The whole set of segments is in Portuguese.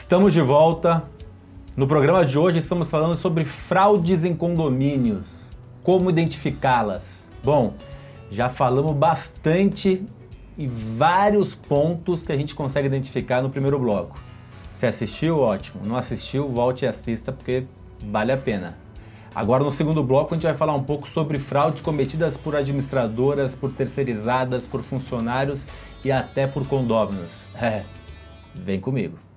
Estamos de volta. No programa de hoje estamos falando sobre fraudes em condomínios, como identificá-las. Bom, já falamos bastante e vários pontos que a gente consegue identificar no primeiro bloco. Se assistiu, ótimo. Não assistiu, volte e assista porque vale a pena. Agora no segundo bloco a gente vai falar um pouco sobre fraudes cometidas por administradoras, por terceirizadas, por funcionários e até por condôminos. É, vem comigo.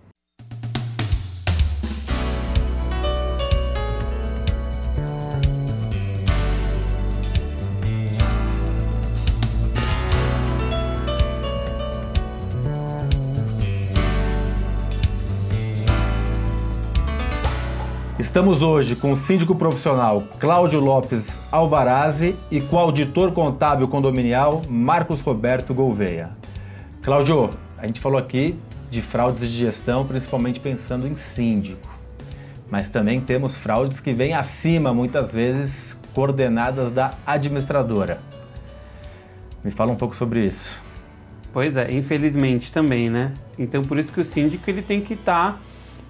Estamos hoje com o síndico profissional Cláudio Lopes Alvarazzi e com o auditor contábil condominial Marcos Roberto Gouveia. Cláudio, a gente falou aqui de fraudes de gestão, principalmente pensando em síndico. Mas também temos fraudes que vêm acima, muitas vezes coordenadas da administradora. Me fala um pouco sobre isso. Pois é, infelizmente também, né? Então por isso que o síndico ele tem que estar tá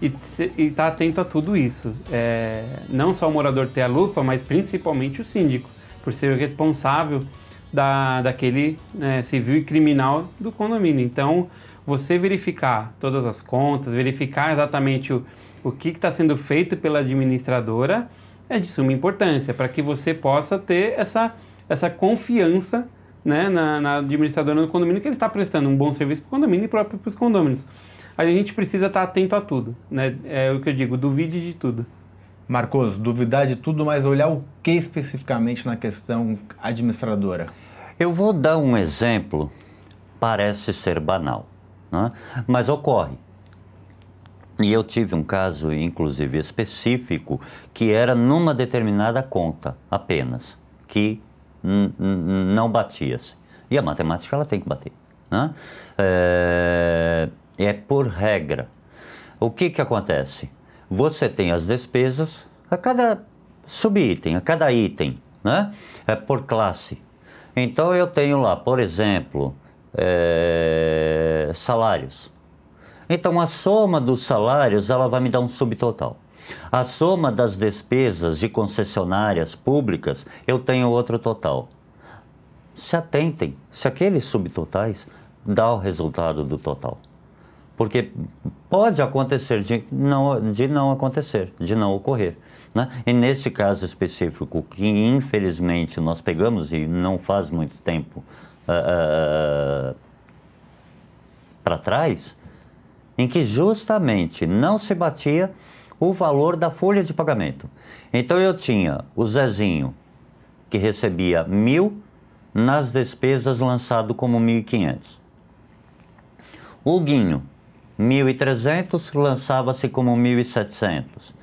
e estar tá atento a tudo isso. É, não só o morador ter a lupa, mas principalmente o síndico, por ser o responsável da, daquele né, civil e criminal do condomínio. Então, você verificar todas as contas, verificar exatamente o, o que está sendo feito pela administradora é de suma importância para que você possa ter essa, essa confiança né, na, na administradora do condomínio que ele está prestando um bom serviço para o condomínio e próprio para os condôminos a gente precisa estar atento a tudo, né? É o que eu digo, duvide de tudo. Marcos, duvidar de tudo, mas olhar o que especificamente na questão administradora? Eu vou dar um exemplo, parece ser banal, né? mas ocorre. E eu tive um caso, inclusive específico, que era numa determinada conta apenas, que não batia-se. E a matemática ela tem que bater. Né? É é por regra. O que, que acontece? Você tem as despesas a cada subitem, a cada item, né? É por classe. Então eu tenho lá, por exemplo, é, salários. Então a soma dos salários ela vai me dar um subtotal. A soma das despesas de concessionárias públicas eu tenho outro total. Se atentem, se aqueles subtotais dá o resultado do total. Porque pode acontecer de não, de não acontecer, de não ocorrer. Né? E nesse caso específico, que infelizmente nós pegamos e não faz muito tempo uh, uh, para trás, em que justamente não se batia o valor da folha de pagamento. Então eu tinha o Zezinho, que recebia mil nas despesas lançado como 1.500. O Guinho, 1.300 lançava-se como 1.700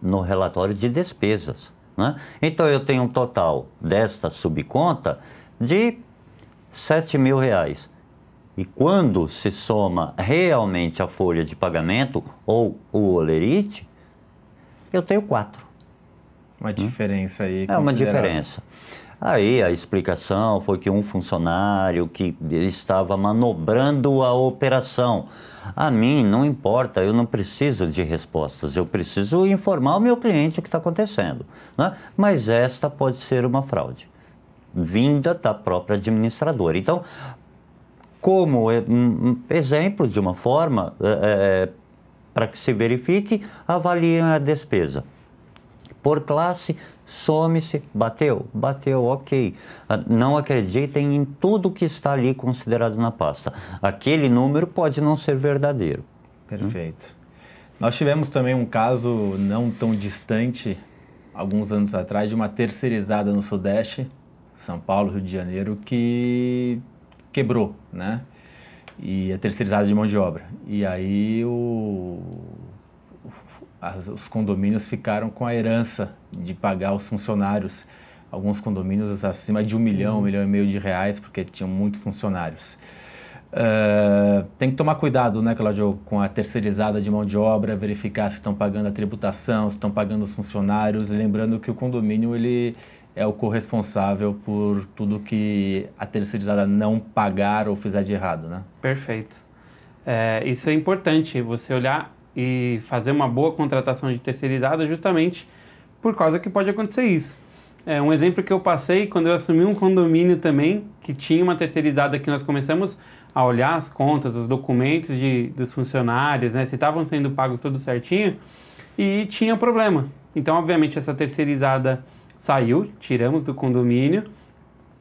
no relatório de despesas. Né? Então eu tenho um total desta subconta de 7 mil reais. E quando se soma realmente a folha de pagamento ou o olerite, eu tenho quatro. Uma diferença aí. É uma diferença. Aí a explicação foi que um funcionário que estava manobrando a operação. A mim não importa, eu não preciso de respostas, eu preciso informar o meu cliente o que está acontecendo. Né? Mas esta pode ser uma fraude, vinda da própria administradora. Então, como um exemplo de uma forma, é, é, para que se verifique, avaliem a despesa. Por classe, some-se, bateu, bateu, ok. Ah, não acreditem em tudo que está ali considerado na pasta. Aquele número pode não ser verdadeiro. Perfeito. Hum? Nós tivemos também um caso não tão distante, alguns anos atrás, de uma terceirizada no Sudeste, São Paulo, Rio de Janeiro, que quebrou, né? E a terceirizada de mão de obra. E aí o as, os condomínios ficaram com a herança de pagar os funcionários. Alguns condomínios acima de um milhão, um uhum. milhão e meio de reais, porque tinham muitos funcionários. Uh, tem que tomar cuidado, né, Claudio, com a terceirizada de mão de obra, verificar se estão pagando a tributação, se estão pagando os funcionários, lembrando que o condomínio ele é o corresponsável por tudo que a terceirizada não pagar ou fizer de errado, né? Perfeito. É, isso é importante, você olhar e fazer uma boa contratação de terceirizada justamente por causa que pode acontecer isso. É, um exemplo que eu passei quando eu assumi um condomínio também, que tinha uma terceirizada que nós começamos a olhar as contas, os documentos de, dos funcionários, né, se estavam sendo pagos tudo certinho, e tinha problema. Então, obviamente, essa terceirizada saiu, tiramos do condomínio,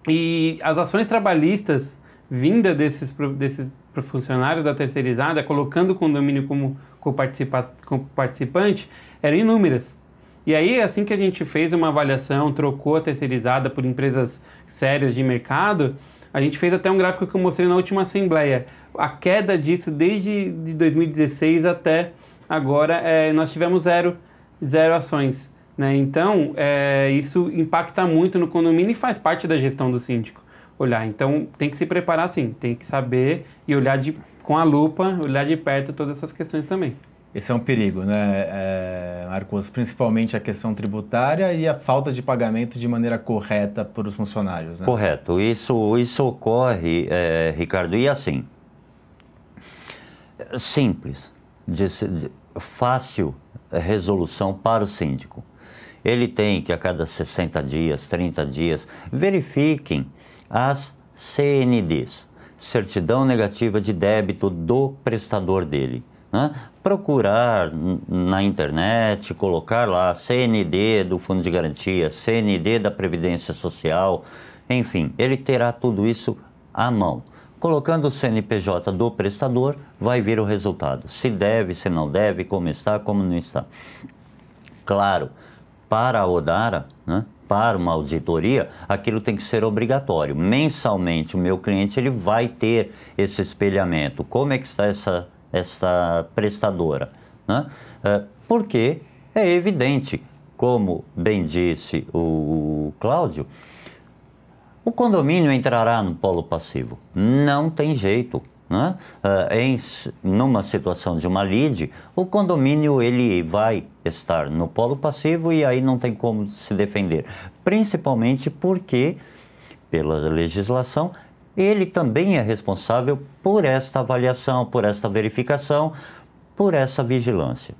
e as ações trabalhistas vinda desses, desses funcionários da terceirizada, colocando o condomínio como participante, eram inúmeras. E aí, assim que a gente fez uma avaliação, trocou a terceirizada por empresas sérias de mercado, a gente fez até um gráfico que eu mostrei na última assembleia. A queda disso desde de 2016 até agora, é, nós tivemos zero, zero ações. Né? Então, é, isso impacta muito no condomínio e faz parte da gestão do síndico olhar. Então, tem que se preparar sim, tem que saber e olhar de, com a lupa, olhar de perto todas essas questões também. Esse é um perigo, né, é, Marcos? Principalmente a questão tributária e a falta de pagamento de maneira correta por os funcionários. Né? Correto. Isso, isso ocorre, é, Ricardo, e assim, simples, de, de, fácil resolução para o síndico. Ele tem que a cada 60 dias, 30 dias, verifiquem as CNDs, certidão negativa de débito do prestador dele. Né? Procurar na internet, colocar lá CND do Fundo de Garantia, CND da Previdência Social, enfim, ele terá tudo isso à mão. Colocando o CNPJ do prestador, vai vir o resultado. Se deve, se não deve, como está, como não está. Claro, para a Odara, né, para uma auditoria, aquilo tem que ser obrigatório. Mensalmente, o meu cliente ele vai ter esse espelhamento. Como é que está essa esta prestadora. Né? É, porque é evidente, como bem disse o Cláudio, o condomínio entrará no polo passivo. Não tem jeito. Né? Uh, em numa situação de uma lide, o condomínio ele vai estar no polo passivo e aí não tem como se defender, principalmente porque pela legislação ele também é responsável por esta avaliação, por esta verificação, por essa vigilância.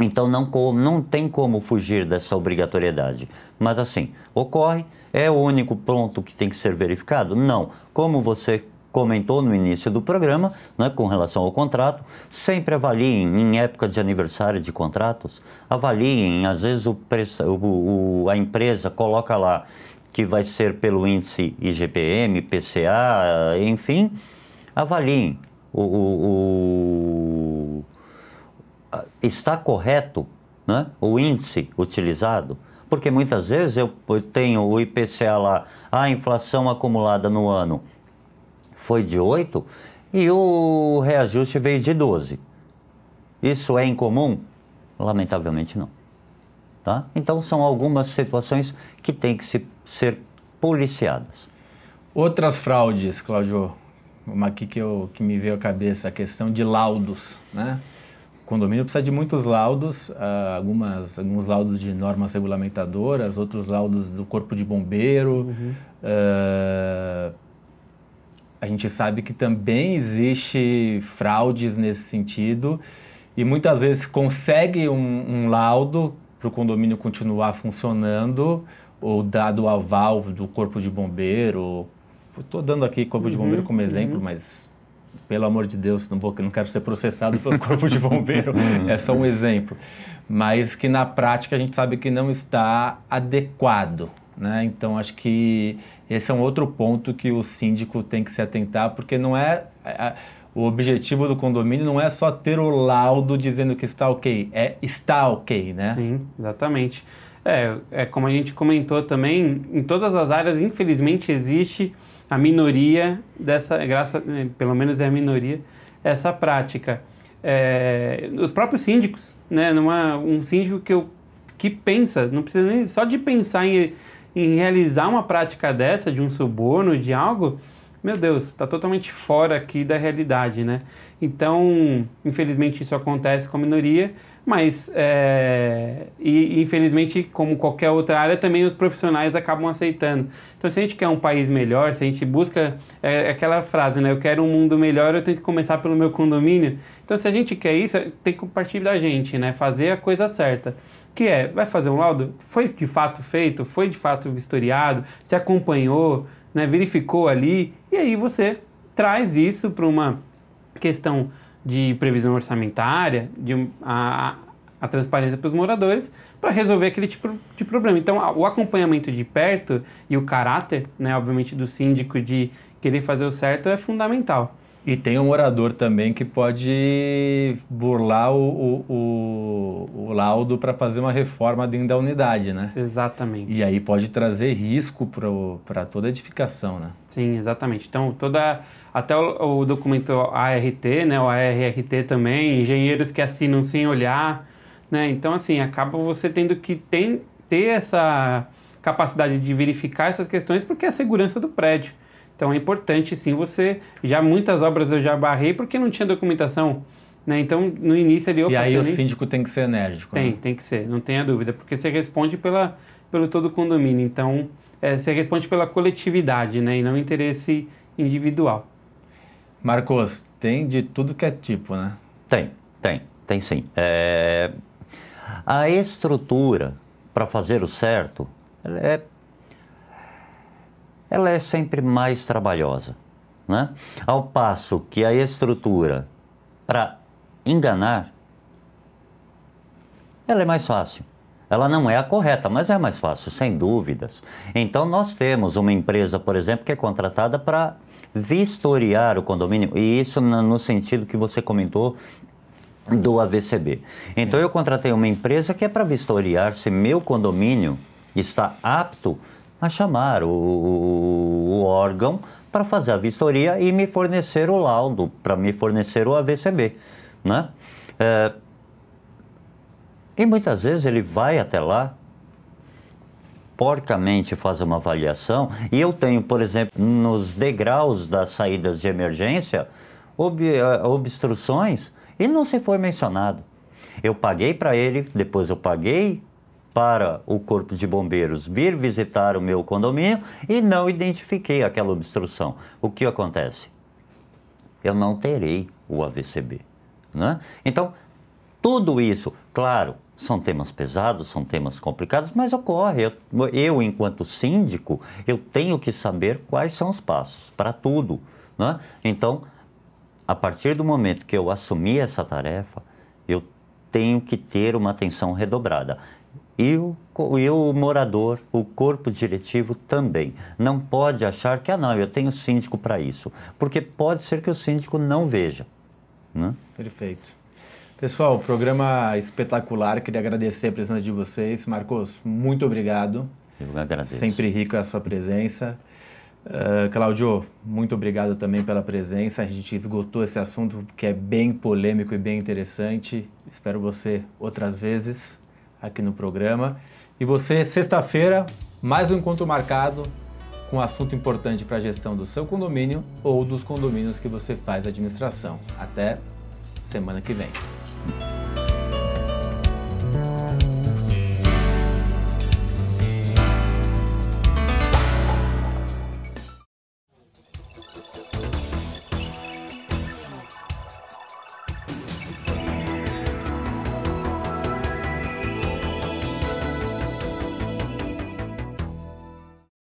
Então não, não tem como fugir dessa obrigatoriedade. Mas assim, ocorre, é o único ponto que tem que ser verificado? Não. Como você comentou no início do programa, né, com relação ao contrato, sempre avaliem em época de aniversário de contratos, avaliem, às vezes o, o, o a empresa coloca lá que vai ser pelo índice IGPM, PCA, enfim, avaliem. O, o, o, está correto né, o índice utilizado? Porque muitas vezes eu tenho o IPCA lá, a inflação acumulada no ano foi de 8 e o reajuste veio de 12. Isso é incomum? Lamentavelmente não. Tá? Então são algumas situações que têm que se, ser policiadas. Outras fraudes, Cláudio, uma aqui que, eu, que me veio à cabeça, a questão de laudos, né? O condomínio precisa de muitos laudos, uh, algumas, alguns laudos de normas regulamentadoras, outros laudos do corpo de bombeiro. Uhum. Uh, a gente sabe que também existe fraudes nesse sentido e muitas vezes consegue um, um laudo para o condomínio continuar funcionando, ou dado o aval do corpo de bombeiro. Estou dando aqui corpo uhum, de bombeiro como exemplo, uhum. mas pelo amor de Deus, não, vou, não quero ser processado pelo corpo de bombeiro, é só um exemplo. Mas que na prática a gente sabe que não está adequado. Né? Então acho que esse é um outro ponto que o síndico tem que se atentar, porque não é. é o objetivo do condomínio não é só ter o laudo dizendo que está ok, é está ok, né? Sim, exatamente. É, é como a gente comentou também, em todas as áreas, infelizmente, existe a minoria dessa, graça, né, pelo menos é a minoria, essa prática. É, os próprios síndicos, né? Numa, um síndico que, eu, que pensa, não precisa nem só de pensar em, em realizar uma prática dessa, de um suborno, de algo, meu Deus, está totalmente fora aqui da realidade, né? Então, infelizmente isso acontece com a minoria, mas é, e infelizmente, como qualquer outra área, também os profissionais acabam aceitando. Então, se a gente quer um país melhor, se a gente busca é, é aquela frase, né? Eu quero um mundo melhor, eu tenho que começar pelo meu condomínio. Então, se a gente quer isso, tem que partir da gente, né? Fazer a coisa certa. Que é, vai fazer um laudo? Foi de fato feito? Foi de fato vistoriado? Se acompanhou? Né? Verificou ali? E aí você traz isso para uma questão de previsão orçamentária, de a, a transparência para os moradores, para resolver aquele tipo de problema. Então, o acompanhamento de perto e o caráter, né, obviamente, do síndico de querer fazer o certo é fundamental. E tem um morador também que pode burlar o, o, o, o laudo para fazer uma reforma dentro da unidade, né? Exatamente. E aí pode trazer risco para toda a edificação, né? Sim, exatamente. Então, toda até o, o, documento ART, né, o ARRT também, engenheiros que assinam sem olhar, né? Então, assim, acaba você tendo que tem, ter essa capacidade de verificar essas questões porque é a segurança do prédio. Então é importante sim você. Já muitas obras eu já barrei porque não tinha documentação. Né? Então no início ali. E aí o síndico tem que ser enérgico. Tem, né? tem que ser, não tenha dúvida, porque você responde pela, pelo todo condomínio. Então é, você responde pela coletividade né? e não interesse individual. Marcos, tem de tudo que é tipo, né? Tem, tem, tem sim. É... A estrutura para fazer o certo é ela é sempre mais trabalhosa. Né? Ao passo que a estrutura para enganar, ela é mais fácil. Ela não é a correta, mas é mais fácil, sem dúvidas. Então, nós temos uma empresa, por exemplo, que é contratada para vistoriar o condomínio, e isso no sentido que você comentou do AVCB. Então, eu contratei uma empresa que é para vistoriar se meu condomínio está apto a chamar o, o órgão para fazer a vistoria e me fornecer o laudo, para me fornecer o AVCB. Né? É, e muitas vezes ele vai até lá, porcamente faz uma avaliação, e eu tenho, por exemplo, nos degraus das saídas de emergência, ob, é, obstruções, e não se foi mencionado. Eu paguei para ele, depois eu paguei para o Corpo de Bombeiros vir visitar o meu condomínio e não identifiquei aquela obstrução. O que acontece? Eu não terei o AVCB. Né? Então, tudo isso, claro, são temas pesados, são temas complicados, mas ocorre. Eu, eu, enquanto síndico, eu tenho que saber quais são os passos para tudo. Né? Então, a partir do momento que eu assumi essa tarefa, eu tenho que ter uma atenção redobrada. E o, e o morador, o corpo diretivo também. Não pode achar que, ah, não, eu tenho síndico para isso. Porque pode ser que o síndico não veja. Né? Perfeito. Pessoal, programa espetacular. Queria agradecer a presença de vocês. Marcos, muito obrigado. Eu agradeço. Sempre rico a sua presença. Uh, Claudio, muito obrigado também pela presença. A gente esgotou esse assunto que é bem polêmico e bem interessante. Espero você outras vezes aqui no programa. E você, sexta-feira, mais um encontro marcado com um assunto importante para a gestão do seu condomínio ou dos condomínios que você faz administração. Até semana que vem.